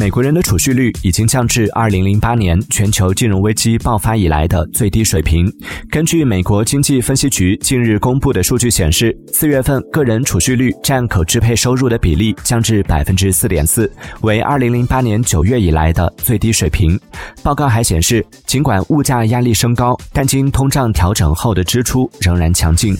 美国人的储蓄率已经降至二零零八年全球金融危机爆发以来的最低水平。根据美国经济分析局近日公布的数据显示四月份个人储蓄率占可支配收入的比例降至百分之四点四为二零零八年九月以来的最低水平。报告还显示尽管物价压力升高但经通胀调整后的支出仍然强劲。